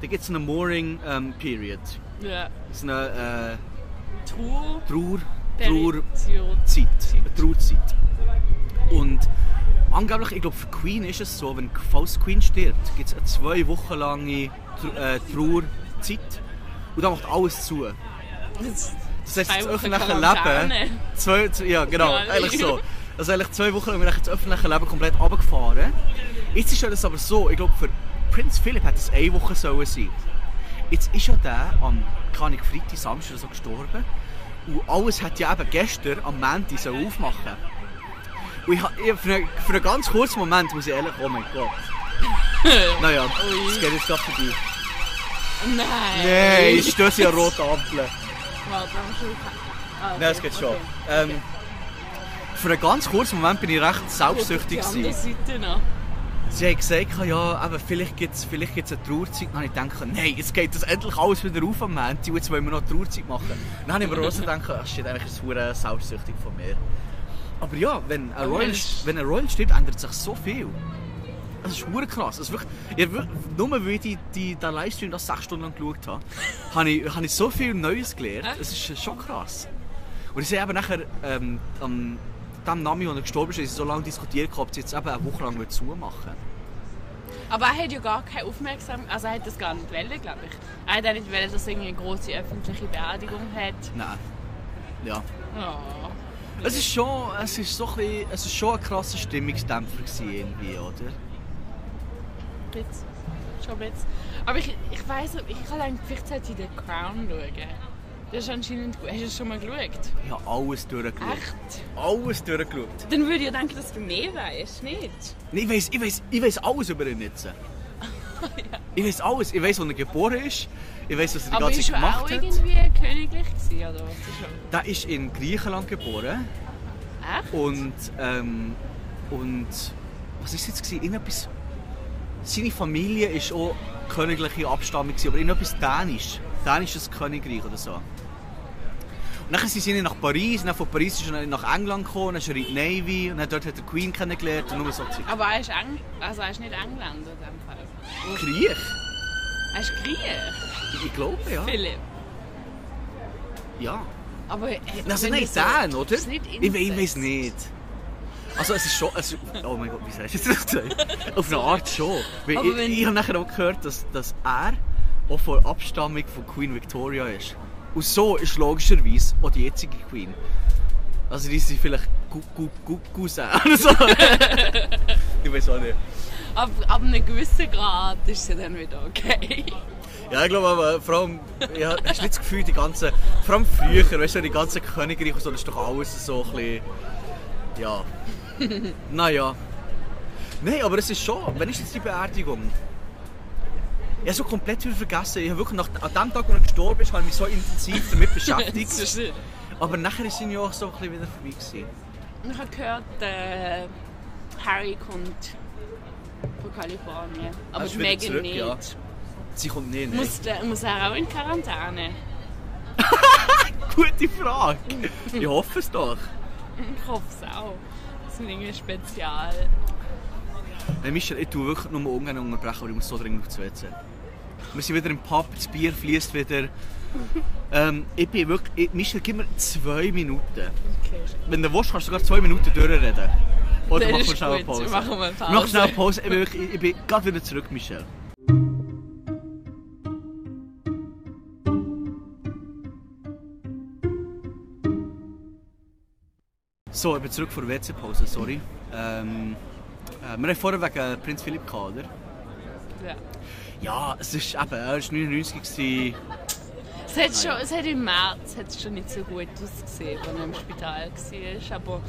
dann gibt es eine Mourning ähm, Period. ja, Das ist eine äh, Trauer, Trauer. Trauerzeit. Eine Trauerzeit. Und angeblich, ich glaube für Queen ist es so, wenn falls die Queen stirbt, gibt es eine zwei Wochen lange äh, Trauerzeit. Und dann macht alles zu. Das, Das heißt, das öffentliche. Leben. Zwei, ja, genau, eigentlich so. Also eigentlich zwei Wochen lang das öffentliche Leben komplett runtergefahren. Jetzt ist ja das aber so, ich glaube für Prinz Philipp hätte es eine Woche sollen sein. Jetzt ist ja der am kann ich Freitag, Samstag so gestorben. Und alles hat ja eben gestern am Montag so aufmachen. Und ich, ich, für, einen, für einen ganz kurzen Moment muss ich ehrlich, oh mein Gott. naja, das geht jetzt gerade vorbei. nein. Nein, ich stöße ja rote Ampel. Warte. Ah, okay, Nein, es geht schon. okay. Ähm, für einen ganz kurzen Moment bin ich recht selbstsüchtig. Die andere gewesen. Seite noch. Sie haben gesagt, ja, aber vielleicht gibt es vielleicht gibt's eine Trauerzeit. Dann habe ich gedacht, nein, jetzt geht das endlich alles wieder auf am Montag jetzt wollen wir noch Trauerzeit machen. Dann habe ich mir auch so gedacht, ach shit, eigentlich ist es selbstsüchtig von mir. Aber ja, wenn ein Royal, wenn ein Royal stirbt, ändert sich so viel. Das ist verdammt krass. Das ist wirklich, wir- nur weil ich die, die, den Livestream das sechs Stunden lang geschaut habe, habe ich, habe ich so viel Neues gelernt. Es ist schon krass. Und ich sehe eben nachher, ähm, am dem Nami, als er gestorben ist, so lange diskutiert, ob sie jetzt eben eine Woche lang zumachen Aber er hat ja gar keine Aufmerksamkeit, also er hat das gar nicht wollen, glaube ich. Er hat auch nicht wollen, dass er irgendwie eine große öffentliche Beerdigung hat. Nein. Ja. Oh. Es ist schon, es ist so ein bisschen, es ist schon ein krasser Stimmungsdämpfer gewesen irgendwie, oder? bisschen. Schon bisschen. Aber ich, ich weiss, ich kann eigentlich, vielleicht sollte ich The Crown schauen. Das ist anscheinend gut. Hast du das schon mal geschaut? Ich habe alles durchgeschaut. Echt? Alles durchgeschaut. Dann würde ich denken, dass du mehr weißt, nicht? Nee, ich weiß ich weiss, ich weiss alles über ihn jetzt. Ich weiß alles. Ich weiß, wo er geboren ist. Ich weiß, was er die Aber ganze ist Zeit er gemacht auch hat. irgendwie königlich gewesen, oder was? Ist er- Der ist in Griechenland geboren. Echt? Und, ähm, und was ist jetzt gewesen? Irgendetwas, seine Familie ist auch königliche Abstammung, aber irgendetwas Dänisch. Dänisches Königreich oder so. Und dann sind sie nach Paris, dann von Paris ist er nach England gekommen, dann ist er in die Navy und dann dort hat er die Queen kennengelernt und nur so Zeug. Aber er ist, Eng also er ist nicht Engländer in dem Fall. Krieg? Er ist Griech, Ich glaube, ja. Philipp. Ja. Aber äh, Also das so- Dän, oder? Ist nicht Ich, ich weiß nicht. Also es ist schon... Es, oh mein Gott, wie sagst du das? Auf eine Art schon. Weil Aber ich ich habe nachher auch gehört, dass, dass er auch von der Abstammung von Queen Victoria ist. Und so ist logischerweise auch die jetzige Queen. Also die sind vielleicht Gu- Gu- Gu- Cousin oder so. ich weiß auch nicht. Ab, ab einem gewissen Grad ist sie dann wieder okay. Ja, ich glaube aber, vor allem, ja, hast du nicht das Gefühl, die ganzen, vor allem früher, weißt du, die ganzen Königreiche und so, das ist doch alles so ein bisschen, ja, naja. Nein, aber es ist schon, wenn ist jetzt die Beerdigung? Ich habe so komplett wieder vergessen, ich habe wirklich nach, an dem Tag, wo er gestorben ist, habe ich mich so intensiv damit beschäftigt. aber nachher ist es ja auch so ein bisschen wieder vorbei gewesen. Ich habe gehört, äh, Harry kommt von Kalifornien. Aber Ah, ist wieder Meghan zurück, nicht. ja. Sie kommt nicht? Muss, der, muss er auch in Quarantäne? Gute Frage. Ich hoffe es doch. Ich hoffe es auch. Das ist irgendwie spezial. Hey Michel, ich tue wirklich nur ungern unterbrechen, aber ich muss so dringend auf das WC. Wir sind wieder im Pub, das Bier fließt wieder. Ähm, ich bin wirklich... Ich, Michel, gib mir zwei Minuten. Okay. Wenn du willst, kannst du sogar zwei Minuten durchreden. Oder machen wir schnell eine Pause. machen wir eine Pause. Mach schnell eine Pause. Ich bin, wirklich, ich bin gerade wieder zurück, Michel. So, ich bin zurück vor der WC-Pause, sorry. Ähm, äh, wir haben vorher wegen Prinz Philipp gehabt, oder? Ja. Ja, es ist eben, er war 99 gewesen. Es hat, schon, es hat im März hat es schon nicht so gut ausgesehen, als er im Spital war. Aber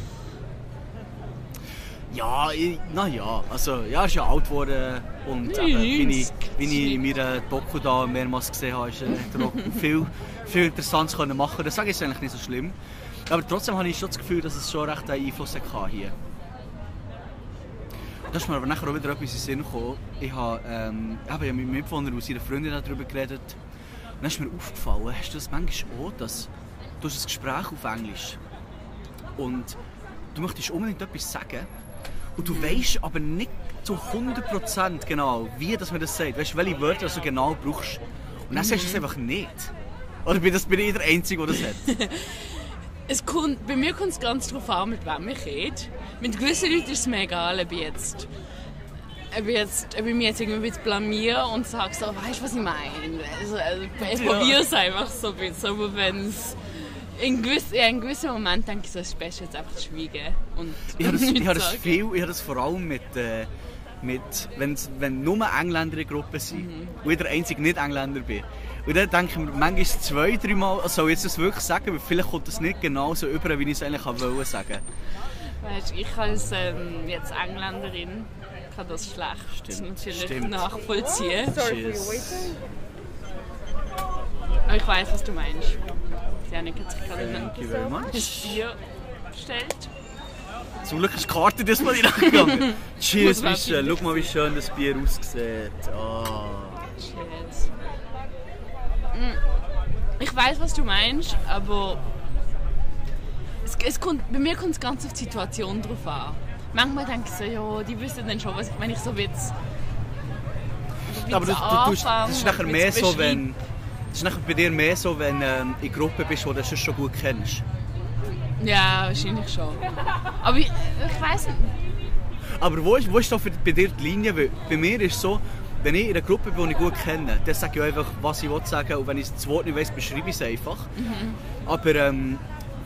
Ja, naja, also ja, er ist ja alt geworden und eben, wie, ich, wie ich in meiner Doku da mehrmals gesehen habe, ist er, hat er auch viel, viel Interessantes können machen. Das sage ich ist eigentlich nicht so schlimm. Aber trotzdem habe ich schon das Gefühl, dass es schon recht einen Einfluss hatte hier. Da ist mir aber nachher auch wieder etwas in den Sinn gekommen. Ich habe, ähm, ich habe mit meinem Mitbewohner und seiner Freundin darüber geredet. Und dann ist mir aufgefallen, hast du das manchmal auch, dass du hast ein Gespräch auf Englisch und du möchtest unbedingt etwas sagen und du weißt aber nicht zu 100% genau, wie dass man das sagt. Weißt du, welche Wörter du genau brauchst. Und dann sagst du es einfach nicht. Oder bin, das, bin ich der Einzige, der das hat? es kommt, bei mir kommt es ganz darauf an, mit wem ich rede. Mit gewissen Leuten ist es mir egal, ob ich jetzt, ob ich, jetzt, ob ich mich jetzt irgendwie ein bisschen blamiere und sage so, weißt du, was ich meine? Also, also, ich Ja. probiere es einfach so ein bisschen, aber wenn es... In, gewiss, ja, in gewissen Moment denke ich so, es ist besser jetzt einfach zu schweigen und Ich habe das, ich habe das viel, ich habe das vor allem mit, äh, mit wenn's, wenn nur Engländer in der Gruppe sind Mhm. und ich der einzige Nicht-Engländer bin. Und dann denke ich mir manchmal zwei, dreimal, also soll ich jetzt das wirklich sagen, weil vielleicht kommt das nicht genau so über, wie ich es eigentlich wollte sagen. Weißt, ich als ähm, jetzt Engländerin kann das schlecht Stimmt, natürlich stimmt. nachvollziehen. Cheers. Aber ich weiß, was du meinst. Janik hat sich gerade ein much. Bier bestellt. Zum Glück ist die Karte diesmal nicht angegangen. Cheers, Michel. Schau mal, wie schön das Bier aussieht. Ah. Cheers. Mm. Ich weiß, was du meinst, aber es, es kommt, bei mir kommt es ganz auf die Situation drauf an. Manchmal denke ich so, ja, die wissen dann schon, was ich, wenn ich so jetzt. Ja, aber du, du, tust, das ist nachher mehr so, wenn... Das ist nachher bei dir mehr so, wenn ähm, in Gruppe bist, die du das schon gut kennst. Ja, wahrscheinlich schon. Aber ich, ich weiß nicht. Aber wo ist, wo ist da für, bei dir die Linie? Weil bei mir ist es so, wenn ich in einer Gruppe bin, die ich gut kenne, dann sage ich einfach, was ich will sagen und wenn ich das Wort nicht weiss, beschreibe ich es einfach. Aber ähm,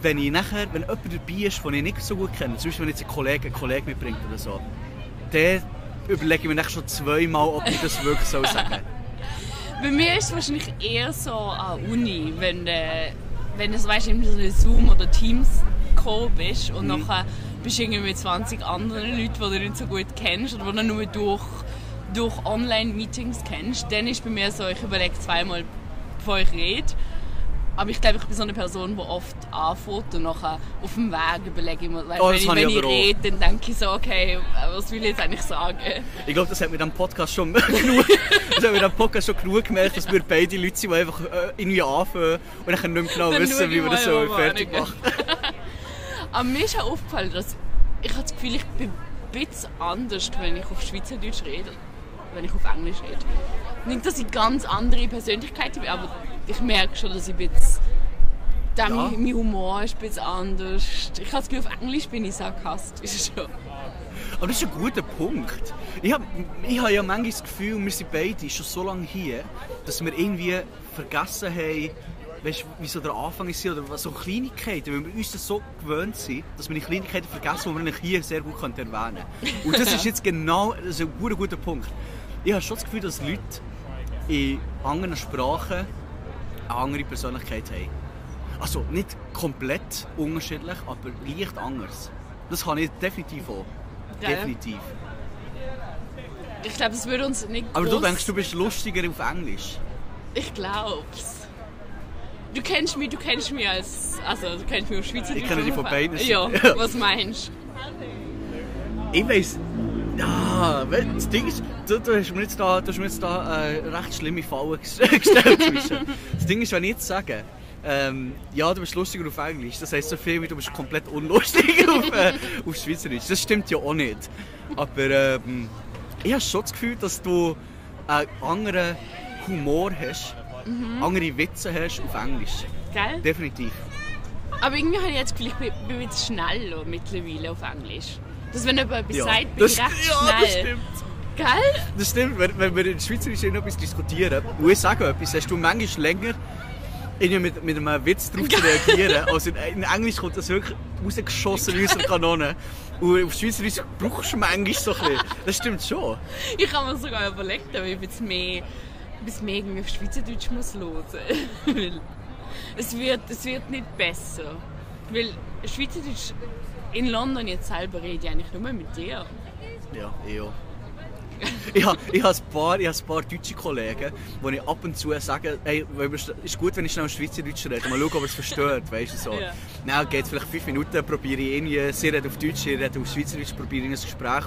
wenn ich nachher, wenn jemand dabei ist, den ich nicht so gut kenne, zum Beispiel wenn jetzt ein Kollege einen Kollegen mitbringt oder so, dann überlege ich mir echt schon zweimal, ob ich das wirklich so sagen Bei mir ist es wahrscheinlich eher so an Uni, wenn, äh, wenn du so, weißt, in so einem Zoom oder Teams Call bist und Mhm. nachher bist du irgendwie mit 20 anderen Leuten, die du nicht so gut kennst oder die du nur durch, durch Online-Meetings kennst, dann ist bei mir so, ich überlege zweimal, bevor ich rede. Aber ich glaube, ich bin so eine Person, die oft anfängt und nachher auf dem Weg überlege ich mir, Oh, wenn ich, ich wenn ich auch. rede, dann denke ich so, okay, was will ich jetzt eigentlich sagen? Ich glaube, das hat mit dem Podcast schon genug, das hat mit dem Podcast schon genug gemerkt, dass wir beide Leute sind, die einfach äh, irgendwie anfangen und dann nicht mehr genau Dann wissen, wie ich wir das so fertig hingehen. machen. Aber mir ist auch aufgefallen, dass ich habe das Gefühl, ich bin ein bisschen anders, wenn ich auf Schweizerdeutsch rede, wenn ich auf Englisch rede. Nicht, dass ich ganz andere Persönlichkeit bin, aber ich merke schon, dass ich. Da Ja. mein, mein Humor ist ein bisschen anders. Ich habe das Gefühl, auf Englisch bin ich sarkastisch schon. Aber das ist ein guter Punkt. Ich habe ich hab ja manchmal das Gefühl, wir sind beide schon so lange hier, dass wir irgendwie vergessen haben, weißt, wie so der Anfang ist oder so Kleinigkeiten, weil wir uns das so gewöhnt sind, dass wir die Kleinigkeiten vergessen, die wir hier sehr gut erwähnen können. Und das ist jetzt genau das ist ein guter, guter Punkt. Ich habe schon das Gefühl, dass Leute in anderen Sprachen eine andere Persönlichkeit haben. Also nicht komplett unterschiedlich, aber leicht anders. Das kann ich definitiv auch. Ja. Definitiv. Ich glaube, es würde uns nicht Aber du denkst, du bist lustiger auf Englisch. Ich glaub's. Du kennst mich, du kennst mich als... Also, du kennst mich auf Schweizerdeutsch. Ich kenne dich von beiden Ja, was meinst Ich weiss. Ja, das Ding ist, du, du hast mir jetzt da, du hast mir jetzt da äh, recht schlimme Fallen ges- gestellt. das Ding ist, wenn ich jetzt sage, ähm, ja, du bist lustiger auf Englisch, das heisst so viel wie du bist komplett unlustig auf, äh, auf Schweizerdeutsch. Das stimmt ja auch nicht. Aber ähm, ich habe schon das Gefühl, dass du einen anderen Humor hast, andere Witze hast auf Englisch. du? Gell? Definitiv. Aber irgendwie habe ich jetzt das Gefühl, ich bin, schneller mittlerweile auf Englisch. Dass wenn jemand etwas Ja, sagt, bin das, ich recht ja, schnell. das stimmt. Gell? Das stimmt, wenn, wenn wir in Schweizerisch etwas diskutieren und ich sage etwas, hast du manchmal länger irgendwie mit, mit einem Witz darauf zu reagieren. Also in, in Englisch kommt das wirklich rausgeschossen aus der Kanone. Und auf Schweizerisch brauchst du manchmal so ein bisschen. Das stimmt schon. Ich habe mir sogar überlegt, ob ich jetzt mehr, bisschen mehr irgendwie auf Schweizerdeutsch muss hören. Weil es wird, es wird nicht besser. Weil Schweizerdeutsch in London jetzt selber rede ich eigentlich nur mit dir. Ja, ich auch. ich habe ich hab ein, paar- ich hab ein paar deutsche Kollegen, die ich ab und zu sage, hey, ist gut, wenn ich schnell Schweizerdeutsch rede, mal schauen, ob er es versteht, weißt du, so. Ja. Dann geht es vielleicht fünf Minuten, probiere ich irgendwie, sie redet auf Deutsch, ich rede auf Schweizerdeutsch, probiere ich ein Gespräch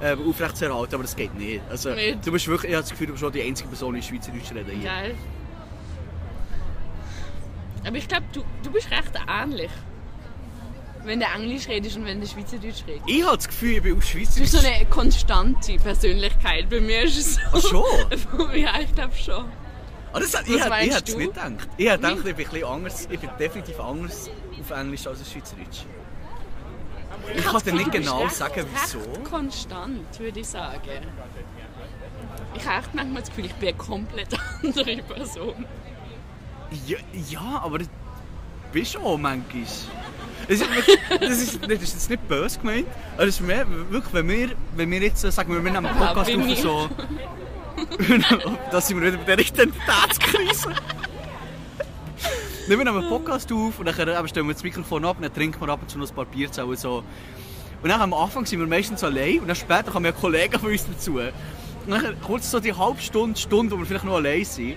äh, aufrechtzuerhalten, aber das geht nicht. Also, Nicht. du bist wirklich, ich habe das Gefühl, du bist schon die einzige Person, die Schweizerdeutsch reden hier. Geil. Aber ich glaube, du, du bist recht ähnlich. Wenn du Englisch redest und wenn du Schweizerdeutsch redest. Ich habe das Gefühl, ich bin auf Du Schweizerdeutsch... bist so eine konstante Persönlichkeit. Bei mir ist es so. Ach schon? ja, ich glaube schon. Ah, das, hat- ich hätte ich es du? nicht gedacht. Ich hätte gedacht, ich bin, ein bisschen anders, ich bin definitiv anders auf Englisch als auf Schweizerdeutsch. Ich kann dir nicht Du genau recht- sagen, wieso. Recht konstant, würde ich sagen. Ich habe echt manchmal das Gefühl, ich bin eine komplett andere Person. Ja, ja aber das bist du auch manchmal. Das ist, das ist, das ist jetzt nicht böse gemeint, aber das ist mehr, wirklich, wenn wir, wenn wir jetzt, sagen wir, wir nehmen einen Podcast auf so... da sind wir wieder bei der Identitätskrise. Nehmen wir einen Podcast auf und dann stellen wir das Mikrofon ab und dann trinken wir ab und zu noch ein paar Bierzellen und so. Und dann am Anfang sind wir meistens allein und dann später kommen ja Kollegen von uns dazu. Und dann kurz so die halbe Stunde, Stunde, wo wir vielleicht noch allein sind,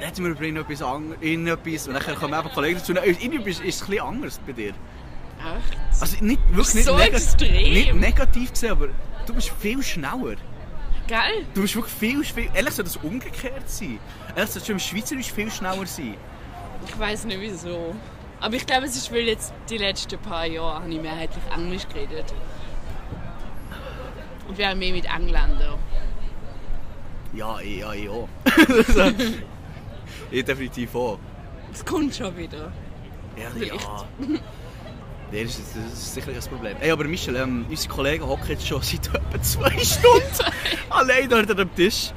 reden wir über irgendetwas, an- irgendetwas und dann kommen eben Kollegen dazu. Irgendwie ist es ein bisschen anders bei dir. Echt? Also nicht, wirklich nicht, So nega- extrem. nicht negativ gesehen, aber du bist viel schneller. Geil? Du bist wirklich viel, viel... Ehrlich soll das umgekehrt sein. Ehrlich soll schon im Schweizerisch viel schneller sein. Ich weiß nicht wieso. Aber ich glaube, es ist, weil jetzt die letzten paar Jahre habe ich mehrheitlich Englisch geredet. Und wir haben mehr mit Engländern. Ja, ich, ja, ich definitiv auch. Das kommt schon wieder. Ja, Vielleicht. ja. Nee, das ist, das ist sicherlich ein Problem. Ey, aber Michel, ähm, unsere Kollegen hocken jetzt schon seit etwa zwei Stunden allein dort dem Tisch.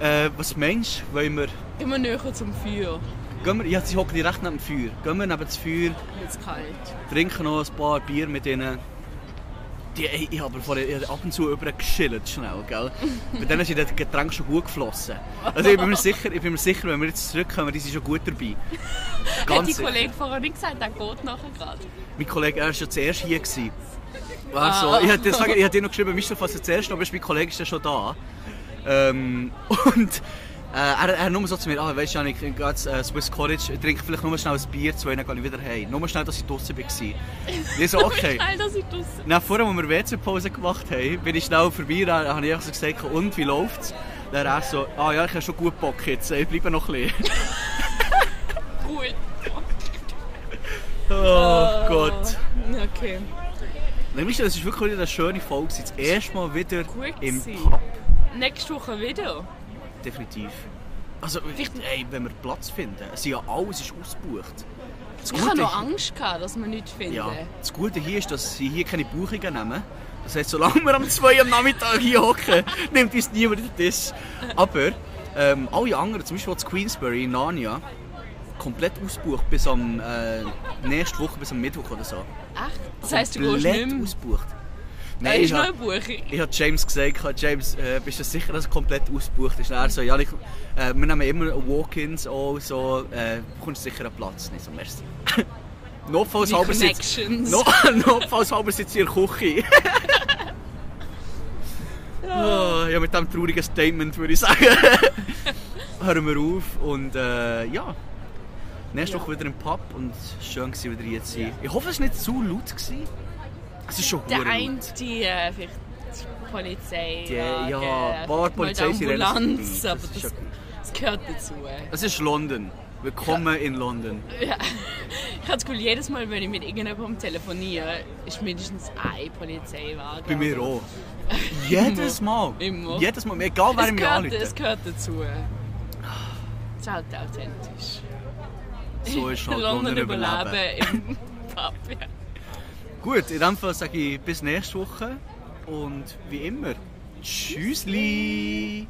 Äh, was meinst du, wollen wir... Immer näher zum Feuer. Gehen wir... Ja, sie hocken direkt neben dem Feuer. Gehen wir neben das Feuer, Jetzt kalt. trinken noch ein paar Bier mit ihnen Die, ey, ich habe vorher ab und zu über geschillt, schnell, gell? Bei denen ist das Getränk schon gut geflossen. Also ich bin mir sicher, ich bin mir sicher wenn wir jetzt zurückkommen, die sind schon gut dabei. Hat Ganz die sicher. Kollege vorher nicht gesagt, der geht nachher gerade? Mein Kollege, er war schon zuerst hier. Gewesen. Ah. Also, ich hatte ich hatte noch geschrieben, Michel, falls du zuerst bist, mein Kollege ist ja schon da. Ähm, und äh, er, er nur so zu mir, ah, weißt du, ich gehe jetzt äh, Swiss College, ich trinke vielleicht nur schnell ein Bier, zwei, dann gehe ich wieder heim. Nur schnell, dass ich draußen war. Ich so, okay. Nein, das ist das. Dann vorher, als wir WC-Pause gemacht haben, bin ich schnell vorbei, dann habe ich so gesagt, und, wie läuft's? Dann er so, ah ja, ich habe schon gut Bock jetzt, ich bleibe noch ein bisschen. Cool. Oh Gott. Okay. Nämlich, das war wirklich eine schöne Folge. Das erste Mal wieder Gut im gewesen. Pub. Nächste Woche wieder. Definitiv. Also, ey, wenn wir Platz finden, ist ja alles ist ausgebucht. Das Ich hatte noch Angst, gehabt, dass wir nichts finden. Ja, das Gute hier ist, dass sie hier keine Buchungen nehmen. Das heisst, solange wir am 2 am Nachmittag hier hocken, nimmt uns niemand den Tisch. Aber ähm, alle anderen, zum Beispiel das Queensbury in Narnia, komplett ausgebucht bis am äh, nächste Woche, bis am Mittwoch oder so. Echt? Das heisst, du gehst nicht mehr. ausgebucht. Ich ist noch hab- eine Buchung. ich habe James gesagt, James, äh, bist du sicher, dass es komplett ausgebucht ist? Und Er so, ja, ich, äh, wir nehmen immer Walk-ins, auch so, äh, bekommst du sicher einen Platz. Nicht so, merci. Notfalls halber sitzt, Connections. no, notfalls halber sitzt in der Küche. oh, ja, mit diesem traurigen Statement würde ich sagen, hören wir auf und äh, ja. Nächste Ja. Woche wieder im Pub und schön war wieder hier zu sein. Ich hoffe, es war nicht zu laut. Gewesen. Es ist schon Der hure eine, die, äh, vielleicht die Polizei. Die, ja, die Polizeisirenen sind Ambulanz, dabei. aber Das ist das, ja gut. das gehört dazu. Es ist London. Willkommen in London. Ja. Ich habe das Gefühl, jedes Mal, wenn ich mit irgendjemandem telefoniere, ist mindestens ein Polizeiwagen. Bei mir auch. Jedes Mal. Immer. Jedes Mal. Egal, wer mir anruft. es gehört dazu. Es ist halt authentisch. So ist halt London London überleben überleben. im Pub. Ja. Gut, in dem Fall sage ich bis nächste Woche und wie immer, Tschüssli!